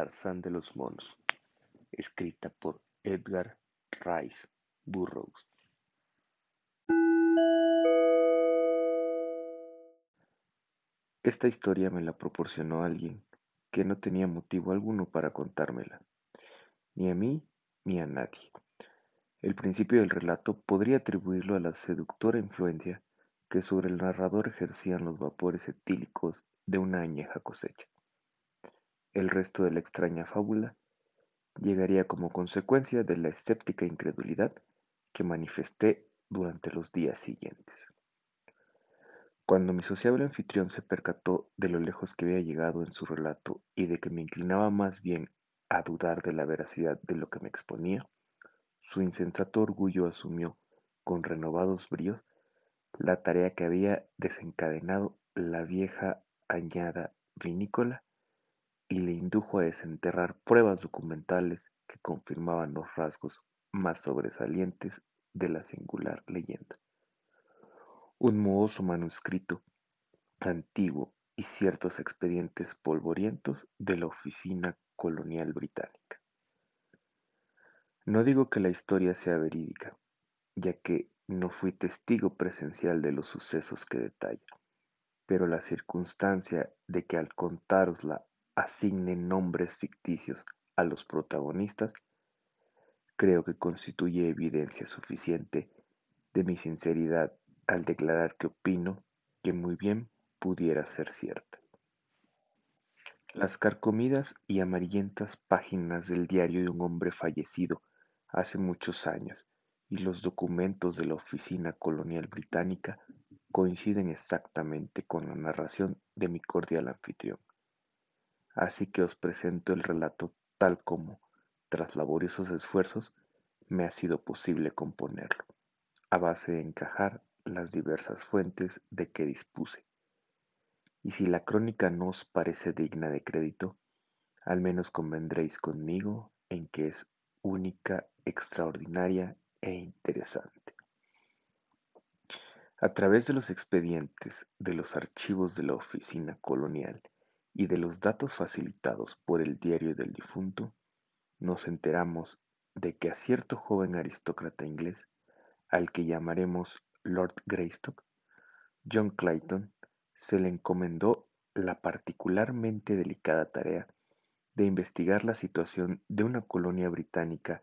Tarzán de los monos, escrita por Edgar Rice Burroughs. Esta historia me la proporcionó alguien que no tenía motivo alguno para contármela, ni a mí ni a nadie. El principio del relato podría atribuirlo a la seductora influencia que sobre el narrador ejercían los vapores etílicos de una añeja cosecha. El resto de la extraña fábula llegaría como consecuencia de la escéptica incredulidad que manifesté durante los días siguientes. Cuando mi sociable anfitrión se percató de lo lejos que había llegado en su relato y de que me inclinaba más bien a dudar de la veracidad de lo que me exponía, su insensato orgullo asumió, con renovados bríos, la tarea que había desencadenado la vieja añada vinícola y le indujo a desenterrar pruebas documentales que confirmaban los rasgos más sobresalientes de la singular leyenda. Un mohoso manuscrito antiguo y ciertos expedientes polvorientos de la Oficina Colonial Británica. No digo que la historia sea verídica, ya que no fui testigo presencial de los sucesos que detalla, pero la circunstancia de que al contárosla asigne nombres ficticios a los protagonistas, creo que constituye evidencia suficiente de mi sinceridad al declarar que opino que muy bien pudiera ser cierta. Las carcomidas y amarillentas páginas del diario de un hombre fallecido hace muchos años y los documentos de la Oficina Colonial Británica coinciden exactamente con la narración de mi cordial anfitrión. Así que os presento el relato tal como, tras laboriosos esfuerzos, me ha sido posible componerlo, a base de encajar las diversas fuentes de que dispuse. Y si la crónica no os parece digna de crédito, al menos convendréis conmigo en que es única, extraordinaria e interesante. A través de los expedientes de los archivos de la oficina colonial y de los datos facilitados por el diario del difunto, nos enteramos de que a cierto joven aristócrata inglés, al que llamaremos Lord Greystock, John Clayton, se le encomendó la particularmente delicada tarea de investigar la situación de una colonia británica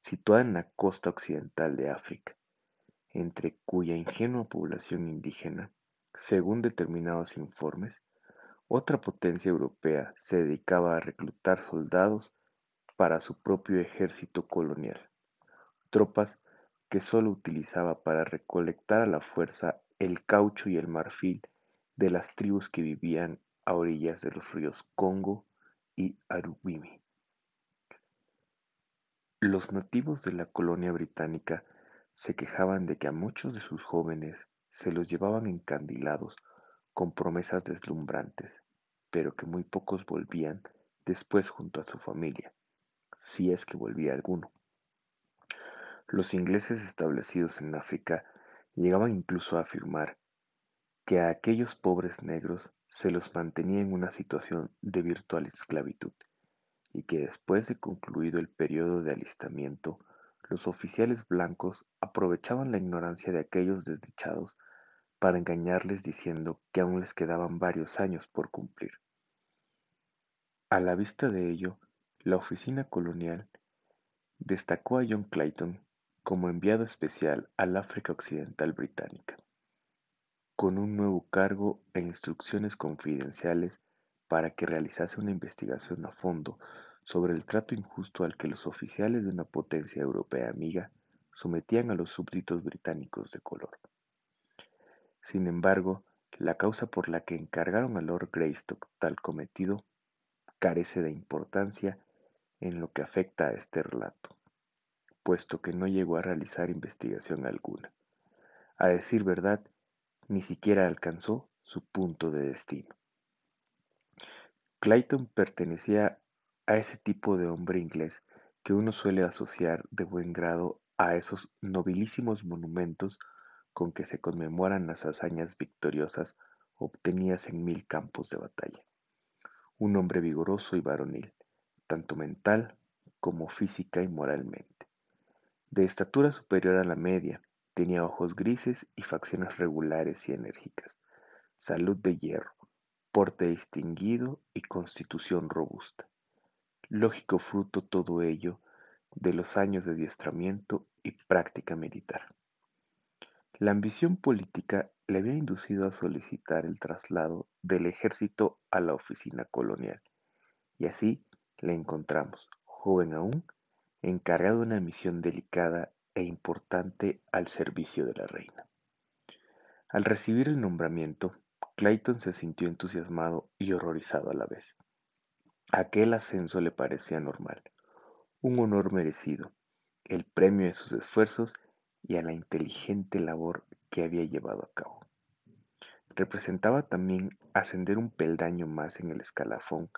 situada en la costa occidental de África, entre cuya ingenua población indígena, según determinados informes, otra potencia europea se dedicaba a reclutar soldados para su propio ejército colonial, tropas que sólo utilizaba para recolectar a la fuerza el caucho y el marfil de las tribus que vivían a orillas de los ríos Congo y Aruwimi. Los nativos de la colonia británica se quejaban de que a muchos de sus jóvenes se los llevaban encandilados con promesas deslumbrantes, pero que muy pocos volvían después junto a su familia, si es que volvía alguno. Los ingleses establecidos en África llegaban incluso a afirmar que a aquellos pobres negros se los mantenía en una situación de virtual esclavitud y que después de concluido el periodo de alistamiento, los oficiales blancos aprovechaban la ignorancia de aquellos desdichados para engañarles diciendo que aún les quedaban varios años por cumplir. A la vista de ello, la oficina colonial destacó a John Clayton como enviado especial al África Occidental Británica, con un nuevo cargo e instrucciones confidenciales para que realizase una investigación a fondo sobre el trato injusto al que los oficiales de una potencia europea amiga sometían a los súbditos británicos de color. Sin embargo, la causa por la que encargaron a Lord Greystock tal cometido carece de importancia en lo que afecta a este relato, puesto que no llegó a realizar investigación alguna. A decir verdad, ni siquiera alcanzó su punto de destino. Clayton pertenecía a ese tipo de hombre inglés que uno suele asociar de buen grado a esos nobilísimos monumentos con que se conmemoran las hazañas victoriosas obtenidas en mil campos de batalla. Un hombre vigoroso y varonil, tanto mental como física y moralmente. De estatura superior a la media, tenía ojos grises y facciones regulares y enérgicas, salud de hierro, porte distinguido y constitución robusta. Lógico fruto todo ello de los años de adiestramiento y práctica militar. La ambición política le había inducido a solicitar el traslado del ejército a la oficina colonial, y así le encontramos, joven aún, encargado de una misión delicada e importante al servicio de la reina. Al recibir el nombramiento, Clayton se sintió entusiasmado y horrorizado a la vez. Aquel ascenso le parecía normal, un honor merecido, el premio de sus esfuerzos y a la inteligente labor que había llevado a cabo. Representaba también ascender un peldaño más en el escalafón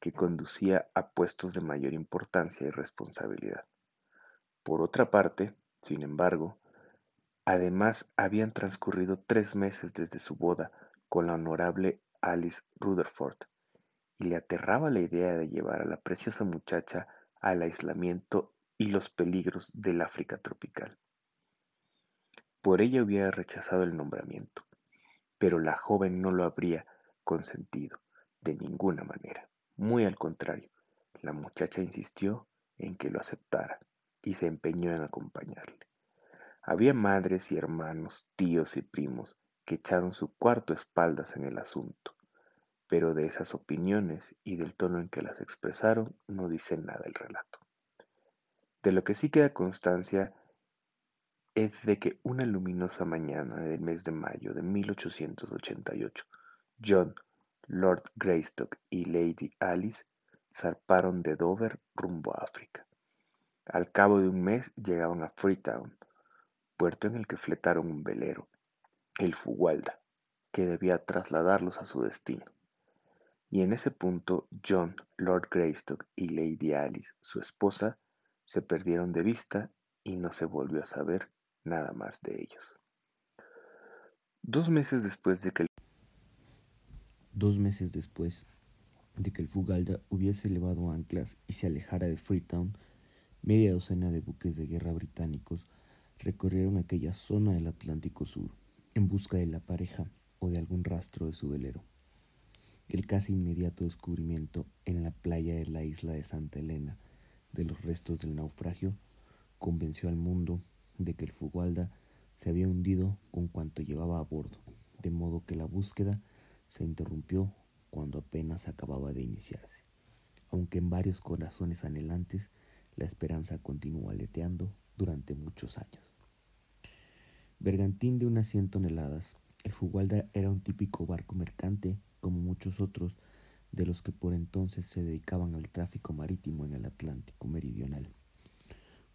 que conducía a puestos de mayor importancia y responsabilidad. Por otra parte, sin embargo, además habían transcurrido tres meses desde su boda con la honorable Alice Rutherford, y le aterraba la idea de llevar a la preciosa muchacha al aislamiento y los peligros del África tropical. Por ella hubiera rechazado el nombramiento, pero la joven no lo habría consentido de ninguna manera. Muy al contrario, la muchacha insistió en que lo aceptara y se empeñó en acompañarle. Había madres y hermanos, tíos y primos que echaron su cuarto espaldas en el asunto, pero de esas opiniones y del tono en que las expresaron no dice nada el relato. De lo que sí queda constancia es de que una luminosa mañana del mes de mayo de 1888, John, Lord Greystock y Lady Alice zarparon de Dover rumbo a África. Al cabo de un mes llegaron a Freetown, puerto en el que fletaron un velero, el Fugualda, que debía trasladarlos a su destino. Y en ese punto John, Lord Greystock y Lady Alice, su esposa, se perdieron de vista y no se volvió a saber nada más de ellos. Dos meses después de que el... Dos meses después de que el Fugalda hubiese elevado anclas y se alejara de Freetown, media docena de buques de guerra británicos recorrieron aquella zona del Atlántico Sur en busca de la pareja o de algún rastro de su velero. El casi inmediato descubrimiento en la playa de la isla de Santa Elena de los restos del naufragio convenció al mundo de que el Fugualda se había hundido con cuanto llevaba a bordo, de modo que la búsqueda se interrumpió cuando apenas acababa de iniciarse. Aunque en varios corazones anhelantes, la esperanza continuó aleteando durante muchos años. Bergantín de unas cien toneladas, el Fugualda era un típico barco mercante, como muchos otros de los que por entonces se dedicaban al tráfico marítimo en el Atlántico Meridional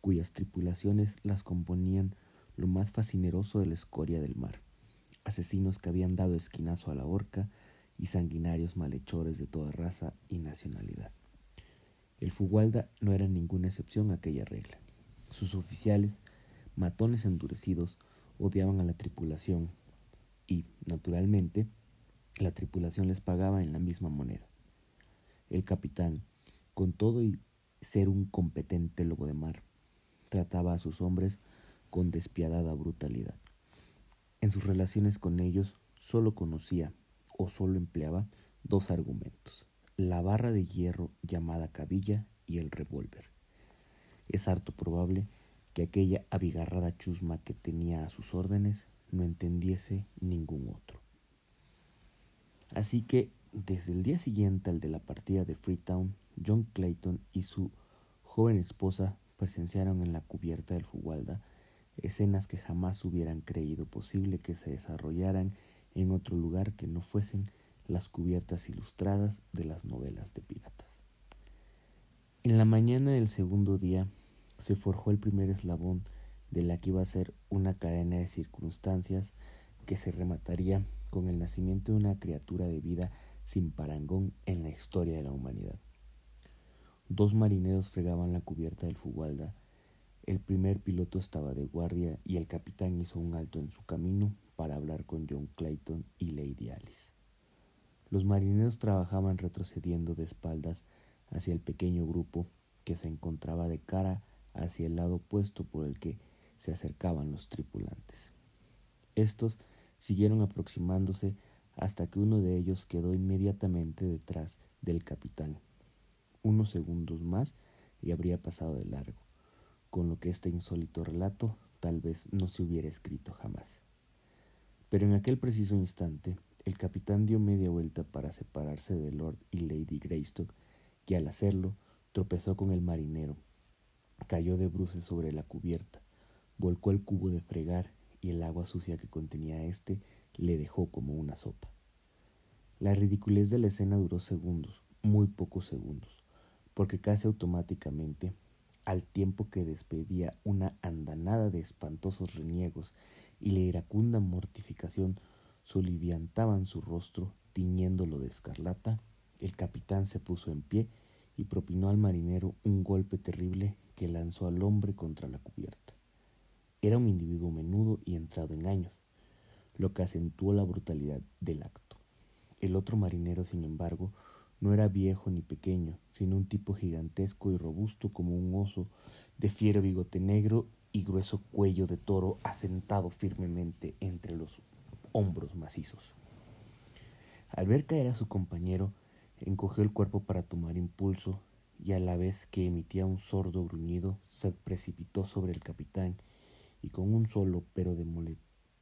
cuyas tripulaciones las componían lo más fascineroso de la escoria del mar, asesinos que habían dado esquinazo a la horca y sanguinarios malhechores de toda raza y nacionalidad. El Fugualda no era ninguna excepción a aquella regla. Sus oficiales, matones endurecidos, odiaban a la tripulación y, naturalmente, la tripulación les pagaba en la misma moneda. El capitán, con todo y ser un competente lobo de mar, trataba a sus hombres con despiadada brutalidad. En sus relaciones con ellos solo conocía o solo empleaba dos argumentos, la barra de hierro llamada cabilla y el revólver. Es harto probable que aquella abigarrada chusma que tenía a sus órdenes no entendiese ningún otro. Así que, desde el día siguiente al de la partida de Freetown, John Clayton y su joven esposa presenciaron en la cubierta del Fugualda escenas que jamás hubieran creído posible que se desarrollaran en otro lugar que no fuesen las cubiertas ilustradas de las novelas de piratas. En la mañana del segundo día se forjó el primer eslabón de la que iba a ser una cadena de circunstancias que se remataría con el nacimiento de una criatura de vida sin parangón en la historia de la humanidad. Dos marineros fregaban la cubierta del Fugualda. El primer piloto estaba de guardia y el capitán hizo un alto en su camino para hablar con John Clayton y Lady Alice. Los marineros trabajaban retrocediendo de espaldas hacia el pequeño grupo que se encontraba de cara hacia el lado opuesto por el que se acercaban los tripulantes. Estos siguieron aproximándose hasta que uno de ellos quedó inmediatamente detrás del capitán. Unos segundos más y habría pasado de largo, con lo que este insólito relato tal vez no se hubiera escrito jamás. Pero en aquel preciso instante, el capitán dio media vuelta para separarse de Lord y Lady Greystock, que al hacerlo tropezó con el marinero, cayó de bruces sobre la cubierta, volcó el cubo de fregar y el agua sucia que contenía éste le dejó como una sopa. La ridiculez de la escena duró segundos, muy pocos segundos, porque casi automáticamente, al tiempo que despedía una andanada de espantosos reniegos y la iracunda mortificación soliviantaban su rostro, tiñéndolo de escarlata, el capitán se puso en pie y propinó al marinero un golpe terrible que lanzó al hombre contra la cubierta. Era un individuo menudo y entrado en años, lo que acentuó la brutalidad del acto. El otro marinero, sin embargo, no era viejo ni pequeño, sino un tipo gigantesco y robusto como un oso, de fiero bigote negro y grueso cuello de toro asentado firmemente entre los hombros macizos. Al ver caer a su compañero, encogió el cuerpo para tomar impulso y a la vez que emitía un sordo gruñido, se precipitó sobre el capitán y con un solo pero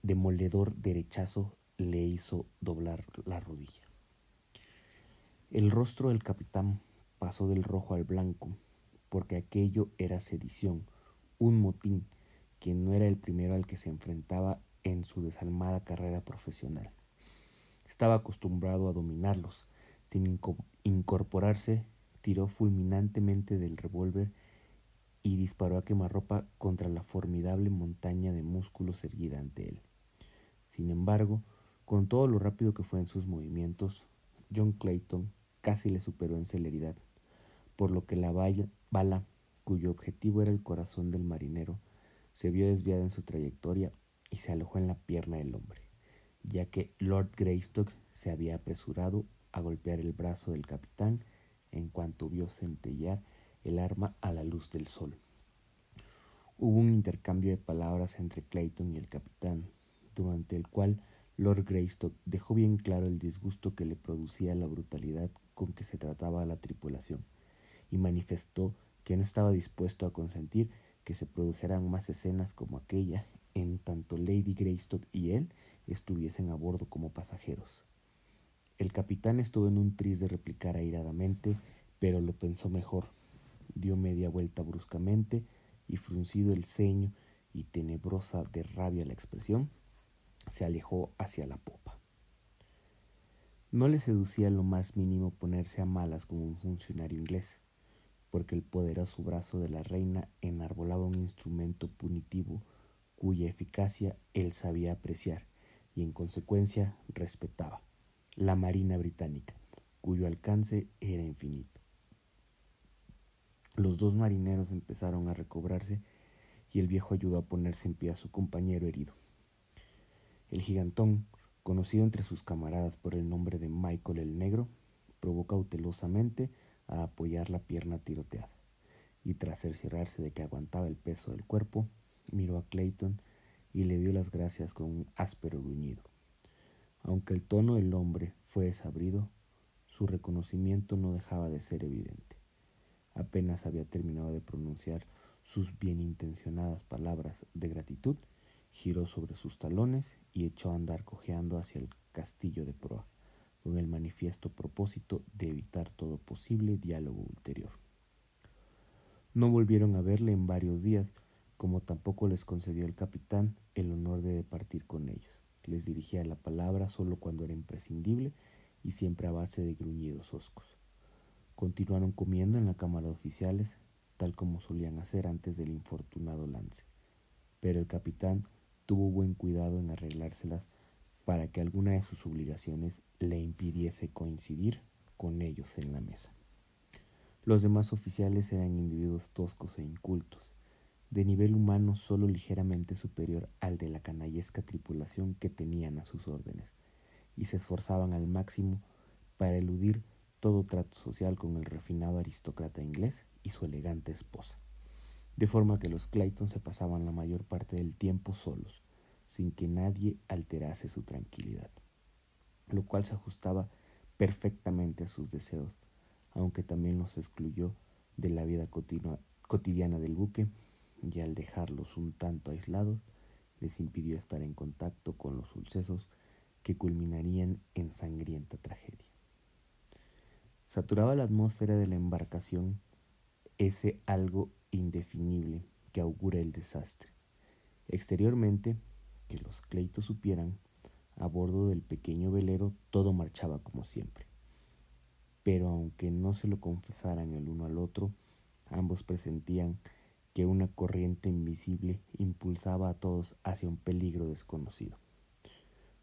demoledor derechazo le hizo doblar la rodilla. El rostro del capitán pasó del rojo al blanco, porque aquello era sedición, un motín que no era el primero al que se enfrentaba en su desalmada carrera profesional. Estaba acostumbrado a dominarlos, sin incorporarse, tiró fulminantemente del revólver y disparó a quemarropa contra la formidable montaña de músculos erguida ante él. Sin embargo, con todo lo rápido que fue en sus movimientos, John Clayton casi le superó en celeridad, por lo que la bala, cuyo objetivo era el corazón del marinero, se vio desviada en su trayectoria y se alojó en la pierna del hombre, ya que Lord Greystock se había apresurado a golpear el brazo del capitán en cuanto vio centellear el arma a la luz del sol. Hubo un intercambio de palabras entre Clayton y el capitán, durante el cual Lord Greystock dejó bien claro el disgusto que le producía la brutalidad con que se trataba a la tripulación, y manifestó que no estaba dispuesto a consentir que se produjeran más escenas como aquella en tanto Lady Greystock y él estuviesen a bordo como pasajeros. El capitán estuvo en un tris de replicar airadamente, pero lo pensó mejor. Dio media vuelta bruscamente y fruncido el ceño y tenebrosa de rabia la expresión, se alejó hacia la popa. No le seducía lo más mínimo ponerse a malas como un funcionario inglés, porque el poderoso brazo de la reina enarbolaba un instrumento punitivo cuya eficacia él sabía apreciar y en consecuencia respetaba la Marina Británica, cuyo alcance era infinito. Los dos marineros empezaron a recobrarse y el viejo ayudó a ponerse en pie a su compañero herido. El gigantón, conocido entre sus camaradas por el nombre de Michael el Negro, probó cautelosamente a apoyar la pierna tiroteada, y tras cerciorarse de que aguantaba el peso del cuerpo, miró a Clayton y le dio las gracias con un áspero gruñido. Aunque el tono del hombre fue desabrido, su reconocimiento no dejaba de ser evidente. Apenas había terminado de pronunciar sus bienintencionadas palabras de gratitud, giró sobre sus talones y echó a andar cojeando hacia el castillo de proa, con el manifiesto propósito de evitar todo posible diálogo ulterior. No volvieron a verle en varios días, como tampoco les concedió el capitán el honor de departir con ellos les dirigía la palabra solo cuando era imprescindible y siempre a base de gruñidos hoscos. Continuaron comiendo en la cámara de oficiales, tal como solían hacer antes del infortunado lance. Pero el capitán tuvo buen cuidado en arreglárselas para que alguna de sus obligaciones le impidiese coincidir con ellos en la mesa. Los demás oficiales eran individuos toscos e incultos, de nivel humano solo ligeramente superior al de la canallesca tripulación que tenían a sus órdenes, y se esforzaban al máximo para eludir todo trato social con el refinado aristócrata inglés y su elegante esposa, de forma que los Clayton se pasaban la mayor parte del tiempo solos, sin que nadie alterase su tranquilidad, lo cual se ajustaba perfectamente a sus deseos, aunque también los excluyó de la vida cotidiana del buque y al dejarlos un tanto aislados, les impidió estar en contacto con los sucesos que culminarían en sangrienta tragedia. Saturaba la atmósfera de la embarcación ese algo indefinible que augura el desastre. Exteriormente, que los Cleitos supieran, a bordo del pequeño velero todo marchaba como siempre. Pero aunque no se lo confesaran el uno al otro, ambos presentían que una corriente invisible impulsaba a todos hacia un peligro desconocido.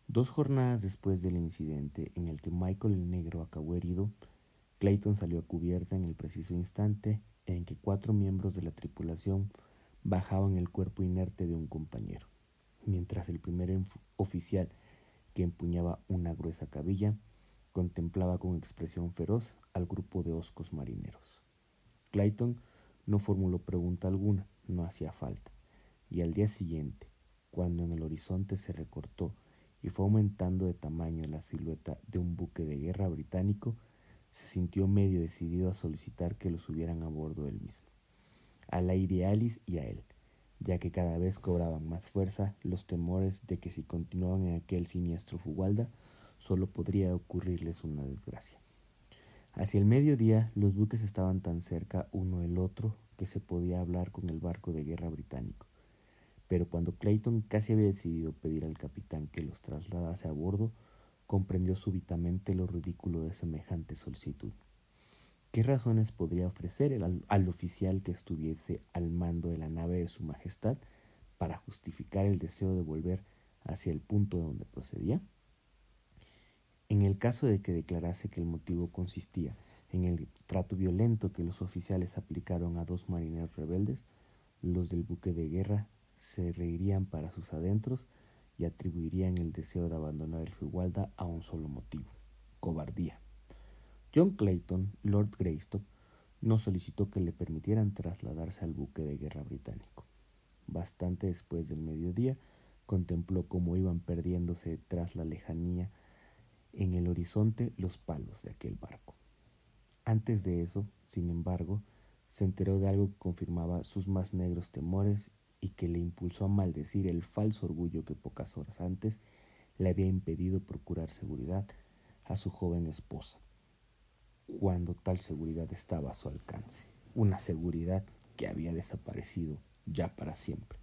Dos jornadas después del incidente en el que Michael el Negro acabó herido, Clayton salió a cubierta en el preciso instante en que cuatro miembros de la tripulación bajaban el cuerpo inerte de un compañero, mientras el primer oficial, que empuñaba una gruesa cabilla, contemplaba con expresión feroz al grupo de oscos marineros. Clayton no formuló pregunta alguna, no hacía falta. Y al día siguiente, cuando en el horizonte se recortó y fue aumentando de tamaño la silueta de un buque de guerra británico, se sintió medio decidido a solicitar que lo subieran a bordo él mismo. A la Alice y a él, ya que cada vez cobraban más fuerza los temores de que si continuaban en aquel siniestro Fugualda, solo podría ocurrirles una desgracia. Hacia el mediodía los buques estaban tan cerca uno del otro que se podía hablar con el barco de guerra británico. Pero cuando Clayton casi había decidido pedir al capitán que los trasladase a bordo, comprendió súbitamente lo ridículo de semejante solicitud. ¿Qué razones podría ofrecer al, al oficial que estuviese al mando de la nave de su Majestad para justificar el deseo de volver hacia el punto de donde procedía? En el caso de que declarase que el motivo consistía en el trato violento que los oficiales aplicaron a dos marineros rebeldes, los del buque de guerra se reirían para sus adentros y atribuirían el deseo de abandonar el Figualda a un solo motivo, cobardía. John Clayton, Lord Greystock, no solicitó que le permitieran trasladarse al buque de guerra británico. Bastante después del mediodía, contempló cómo iban perdiéndose tras la lejanía en el horizonte los palos de aquel barco. Antes de eso, sin embargo, se enteró de algo que confirmaba sus más negros temores y que le impulsó a maldecir el falso orgullo que pocas horas antes le había impedido procurar seguridad a su joven esposa, cuando tal seguridad estaba a su alcance, una seguridad que había desaparecido ya para siempre.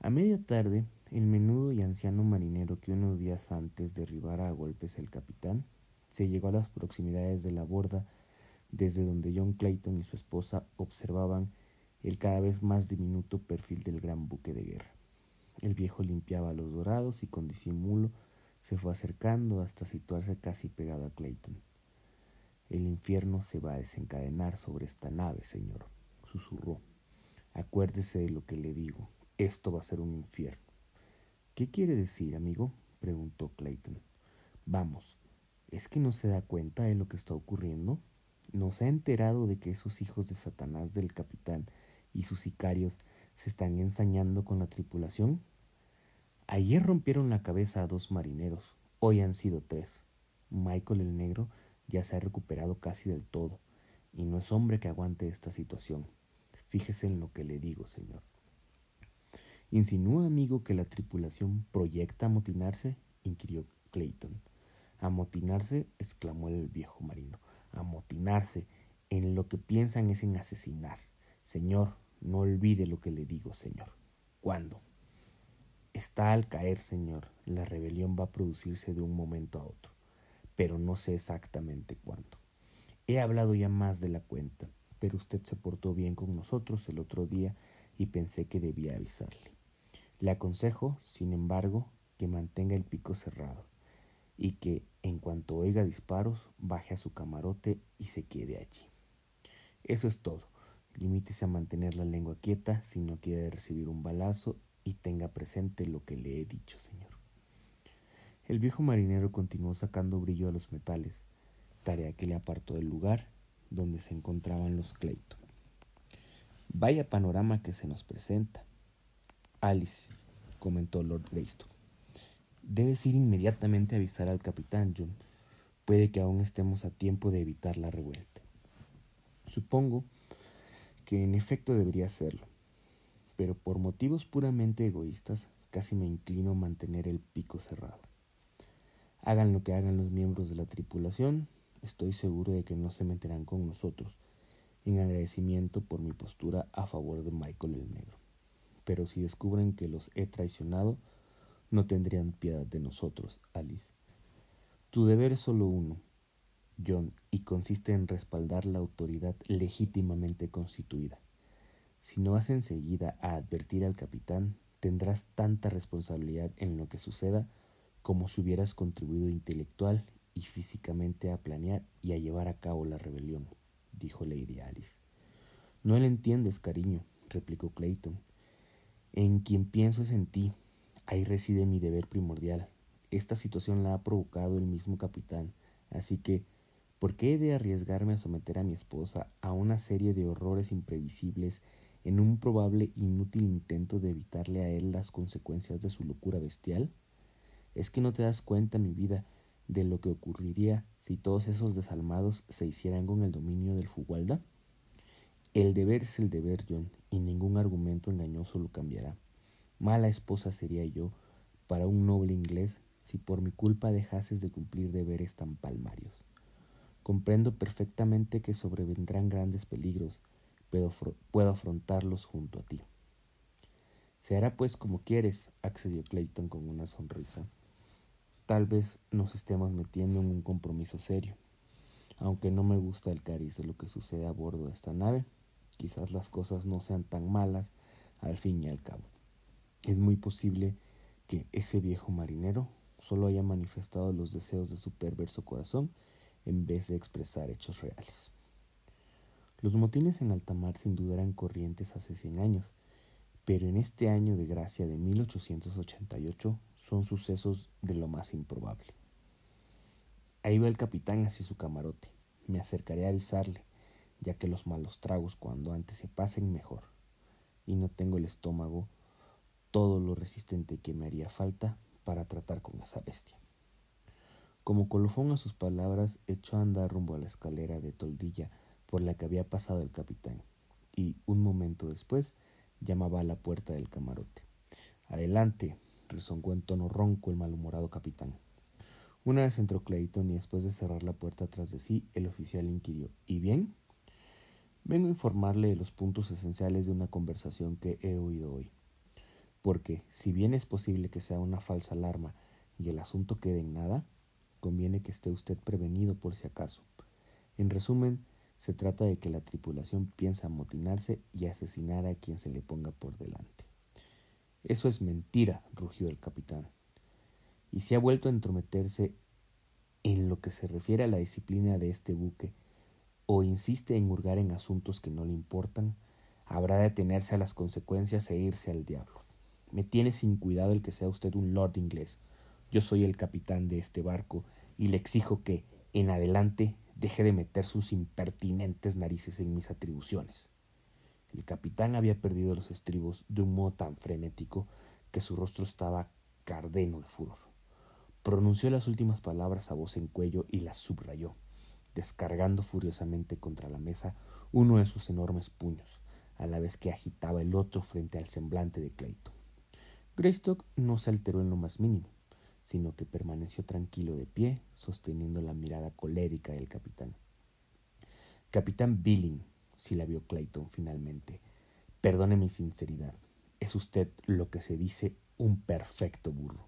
A media tarde, el menudo y anciano marinero que unos días antes derribara a golpes el capitán, se llegó a las proximidades de la borda desde donde John Clayton y su esposa observaban el cada vez más diminuto perfil del gran buque de guerra. El viejo limpiaba los dorados y con disimulo se fue acercando hasta situarse casi pegado a Clayton. El infierno se va a desencadenar sobre esta nave, señor, susurró. Acuérdese de lo que le digo, esto va a ser un infierno. ¿Qué quiere decir, amigo? preguntó Clayton. Vamos, ¿es que no se da cuenta de lo que está ocurriendo? ¿No se ha enterado de que esos hijos de Satanás del capitán y sus sicarios se están ensañando con la tripulación? Ayer rompieron la cabeza a dos marineros, hoy han sido tres. Michael el negro ya se ha recuperado casi del todo, y no es hombre que aguante esta situación. Fíjese en lo que le digo, señor. ¿Insinúa, amigo, que la tripulación proyecta amotinarse? inquirió Clayton. Amotinarse, exclamó el viejo marino. Amotinarse. En lo que piensan es en asesinar. Señor, no olvide lo que le digo, señor. ¿Cuándo? Está al caer, señor. La rebelión va a producirse de un momento a otro, pero no sé exactamente cuándo. He hablado ya más de la cuenta, pero usted se portó bien con nosotros el otro día y pensé que debía avisarle. Le aconsejo, sin embargo, que mantenga el pico cerrado y que, en cuanto oiga disparos, baje a su camarote y se quede allí. Eso es todo. Limítese a mantener la lengua quieta si no quiere recibir un balazo y tenga presente lo que le he dicho, señor. El viejo marinero continuó sacando brillo a los metales, tarea que le apartó del lugar donde se encontraban los Clayton. Vaya panorama que se nos presenta. Alice, comentó Lord Greystoke. Debes ir inmediatamente a avisar al capitán, John. Puede que aún estemos a tiempo de evitar la revuelta. Supongo que en efecto debería hacerlo, pero por motivos puramente egoístas casi me inclino a mantener el pico cerrado. Hagan lo que hagan los miembros de la tripulación, estoy seguro de que no se meterán con nosotros, en agradecimiento por mi postura a favor de Michael el Negro. Pero si descubren que los he traicionado, no tendrían piedad de nosotros, Alice. Tu deber es solo uno, John, y consiste en respaldar la autoridad legítimamente constituida. Si no vas enseguida a advertir al capitán, tendrás tanta responsabilidad en lo que suceda como si hubieras contribuido intelectual y físicamente a planear y a llevar a cabo la rebelión, dijo Lady Alice. No le entiendes, cariño, replicó Clayton. En quien pienso es en ti. Ahí reside mi deber primordial. Esta situación la ha provocado el mismo capitán, así que ¿por qué he de arriesgarme a someter a mi esposa a una serie de horrores imprevisibles en un probable inútil intento de evitarle a él las consecuencias de su locura bestial? ¿Es que no te das cuenta, mi vida, de lo que ocurriría si todos esos desalmados se hicieran con el dominio del Fugualda? El deber es el deber, John, y ningún argumento engañoso lo cambiará. Mala esposa sería yo para un noble inglés si por mi culpa dejases de cumplir deberes tan palmarios. Comprendo perfectamente que sobrevendrán grandes peligros, pero puedo afrontarlos junto a ti. Se hará pues como quieres, accedió Clayton con una sonrisa. Tal vez nos estemos metiendo en un compromiso serio. Aunque no me gusta el cariz de lo que sucede a bordo de esta nave, quizás las cosas no sean tan malas al fin y al cabo. Es muy posible que ese viejo marinero solo haya manifestado los deseos de su perverso corazón en vez de expresar hechos reales. Los motines en alta mar sin duda eran corrientes hace 100 años, pero en este año de gracia de 1888 son sucesos de lo más improbable. Ahí va el capitán hacia su camarote. Me acercaré a avisarle, ya que los malos tragos cuando antes se pasen mejor, y no tengo el estómago todo lo resistente que me haría falta para tratar con esa bestia. Como colofón a sus palabras, echó a andar rumbo a la escalera de toldilla por la que había pasado el capitán, y un momento después llamaba a la puerta del camarote. Adelante, rezongó en tono ronco el malhumorado capitán. Una vez entró Clayton y después de cerrar la puerta tras de sí, el oficial inquirió ¿Y bien? Vengo a informarle de los puntos esenciales de una conversación que he oído hoy. Porque, si bien es posible que sea una falsa alarma y el asunto quede en nada, conviene que esté usted prevenido por si acaso. En resumen, se trata de que la tripulación piensa amotinarse y asesinar a quien se le ponga por delante. Eso es mentira, rugió el capitán. Y si ha vuelto a entrometerse en lo que se refiere a la disciplina de este buque, o insiste en hurgar en asuntos que no le importan, habrá de atenerse a las consecuencias e irse al diablo. Me tiene sin cuidado el que sea usted un lord inglés. Yo soy el capitán de este barco y le exijo que, en adelante, deje de meter sus impertinentes narices en mis atribuciones. El capitán había perdido los estribos de un modo tan frenético que su rostro estaba cardeno de furor. Pronunció las últimas palabras a voz en cuello y las subrayó, descargando furiosamente contra la mesa uno de sus enormes puños, a la vez que agitaba el otro frente al semblante de Clayton. Greystock no se alteró en lo más mínimo sino que permaneció tranquilo de pie, sosteniendo la mirada colérica del capitán. Capitán Billing, si la vio Clayton finalmente, perdone mi sinceridad, es usted lo que se dice un perfecto burro.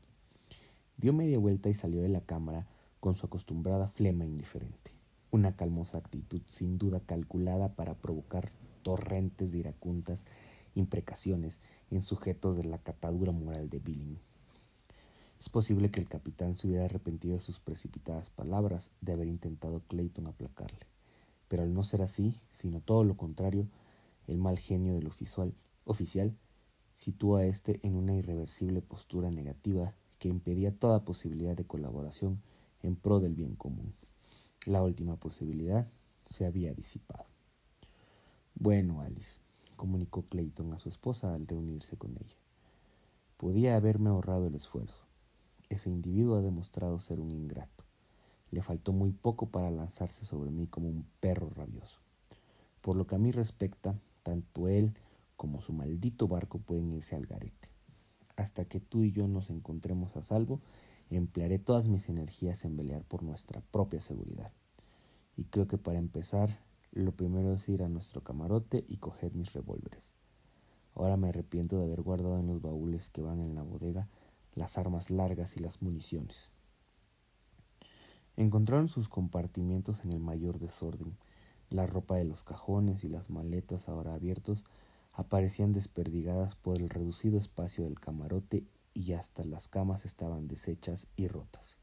Dio media vuelta y salió de la cámara con su acostumbrada flema indiferente, una calmosa actitud sin duda calculada para provocar torrentes de iracundas imprecaciones en sujetos de la catadura moral de Billing. Es posible que el capitán se hubiera arrepentido de sus precipitadas palabras, de haber intentado Clayton aplacarle. Pero al no ser así, sino todo lo contrario, el mal genio del oficial, oficial situó a éste en una irreversible postura negativa que impedía toda posibilidad de colaboración en pro del bien común. La última posibilidad se había disipado. Bueno, Alice, comunicó Clayton a su esposa al reunirse con ella. Podía haberme ahorrado el esfuerzo. Ese individuo ha demostrado ser un ingrato. Le faltó muy poco para lanzarse sobre mí como un perro rabioso. Por lo que a mí respecta, tanto él como su maldito barco pueden irse al garete. Hasta que tú y yo nos encontremos a salvo, emplearé todas mis energías en pelear por nuestra propia seguridad. Y creo que para empezar, lo primero es ir a nuestro camarote y coger mis revólveres. Ahora me arrepiento de haber guardado en los baúles que van en la bodega las armas largas y las municiones. Encontraron sus compartimientos en el mayor desorden. La ropa de los cajones y las maletas ahora abiertos aparecían desperdigadas por el reducido espacio del camarote y hasta las camas estaban deshechas y rotas.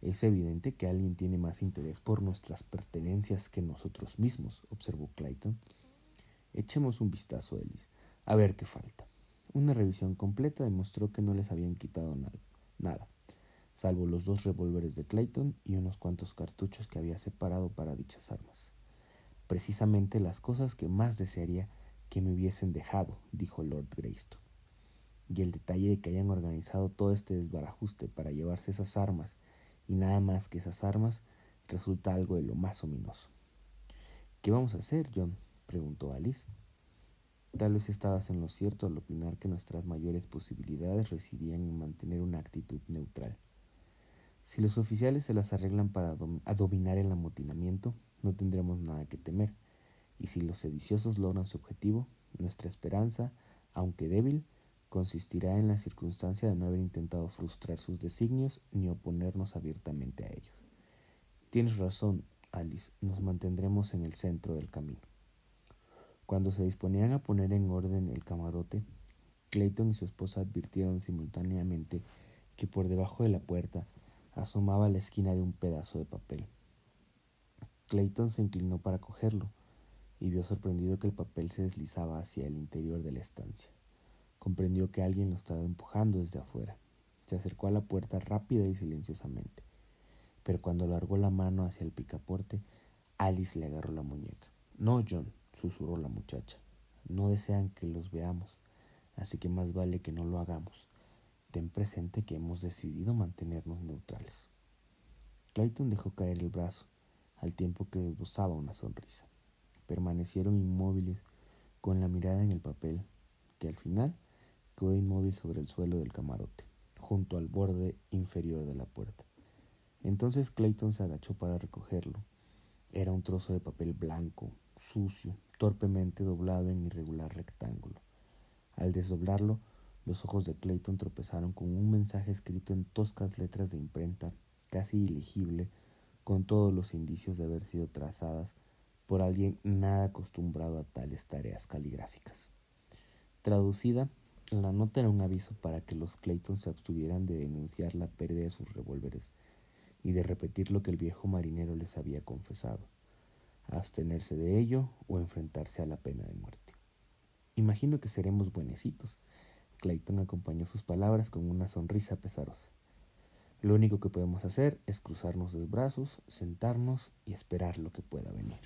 Es evidente que alguien tiene más interés por nuestras pertenencias que nosotros mismos, observó Clayton. Echemos un vistazo, Ellis, a ver qué falta. Una revisión completa demostró que no les habían quitado nada, salvo los dos revólveres de Clayton y unos cuantos cartuchos que había separado para dichas armas. Precisamente las cosas que más desearía que me hubiesen dejado, dijo Lord Greystone. Y el detalle de que hayan organizado todo este desbarajuste para llevarse esas armas, y nada más que esas armas, resulta algo de lo más ominoso. ¿Qué vamos a hacer, John? preguntó Alice. Tal vez estabas en lo cierto al opinar que nuestras mayores posibilidades residían en mantener una actitud neutral. Si los oficiales se las arreglan para dominar el amotinamiento, no tendremos nada que temer y si los sediciosos logran su objetivo, nuestra esperanza, aunque débil, consistirá en la circunstancia de no haber intentado frustrar sus designios ni oponernos abiertamente a ellos. Tienes razón, Alice, nos mantendremos en el centro del camino. Cuando se disponían a poner en orden el camarote, Clayton y su esposa advirtieron simultáneamente que por debajo de la puerta asomaba la esquina de un pedazo de papel. Clayton se inclinó para cogerlo, y vio sorprendido que el papel se deslizaba hacia el interior de la estancia. Comprendió que alguien lo estaba empujando desde afuera. Se acercó a la puerta rápida y silenciosamente. Pero cuando largó la mano hacia el picaporte, Alice le agarró la muñeca. No, John, susurró la muchacha. No desean que los veamos, así que más vale que no lo hagamos. Ten presente que hemos decidido mantenernos neutrales. Clayton dejó caer el brazo, al tiempo que esbozaba una sonrisa permanecieron inmóviles con la mirada en el papel, que al final quedó inmóvil sobre el suelo del camarote, junto al borde inferior de la puerta. Entonces Clayton se agachó para recogerlo. Era un trozo de papel blanco, sucio, torpemente doblado en irregular rectángulo. Al desdoblarlo, los ojos de Clayton tropezaron con un mensaje escrito en toscas letras de imprenta, casi ilegible, con todos los indicios de haber sido trazadas por alguien nada acostumbrado a tales tareas caligráficas. Traducida, la nota era un aviso para que los Clayton se abstuvieran de denunciar la pérdida de sus revólveres y de repetir lo que el viejo marinero les había confesado, abstenerse de ello o enfrentarse a la pena de muerte. Imagino que seremos buenecitos. Clayton acompañó sus palabras con una sonrisa pesarosa. Lo único que podemos hacer es cruzarnos los brazos, sentarnos y esperar lo que pueda venir.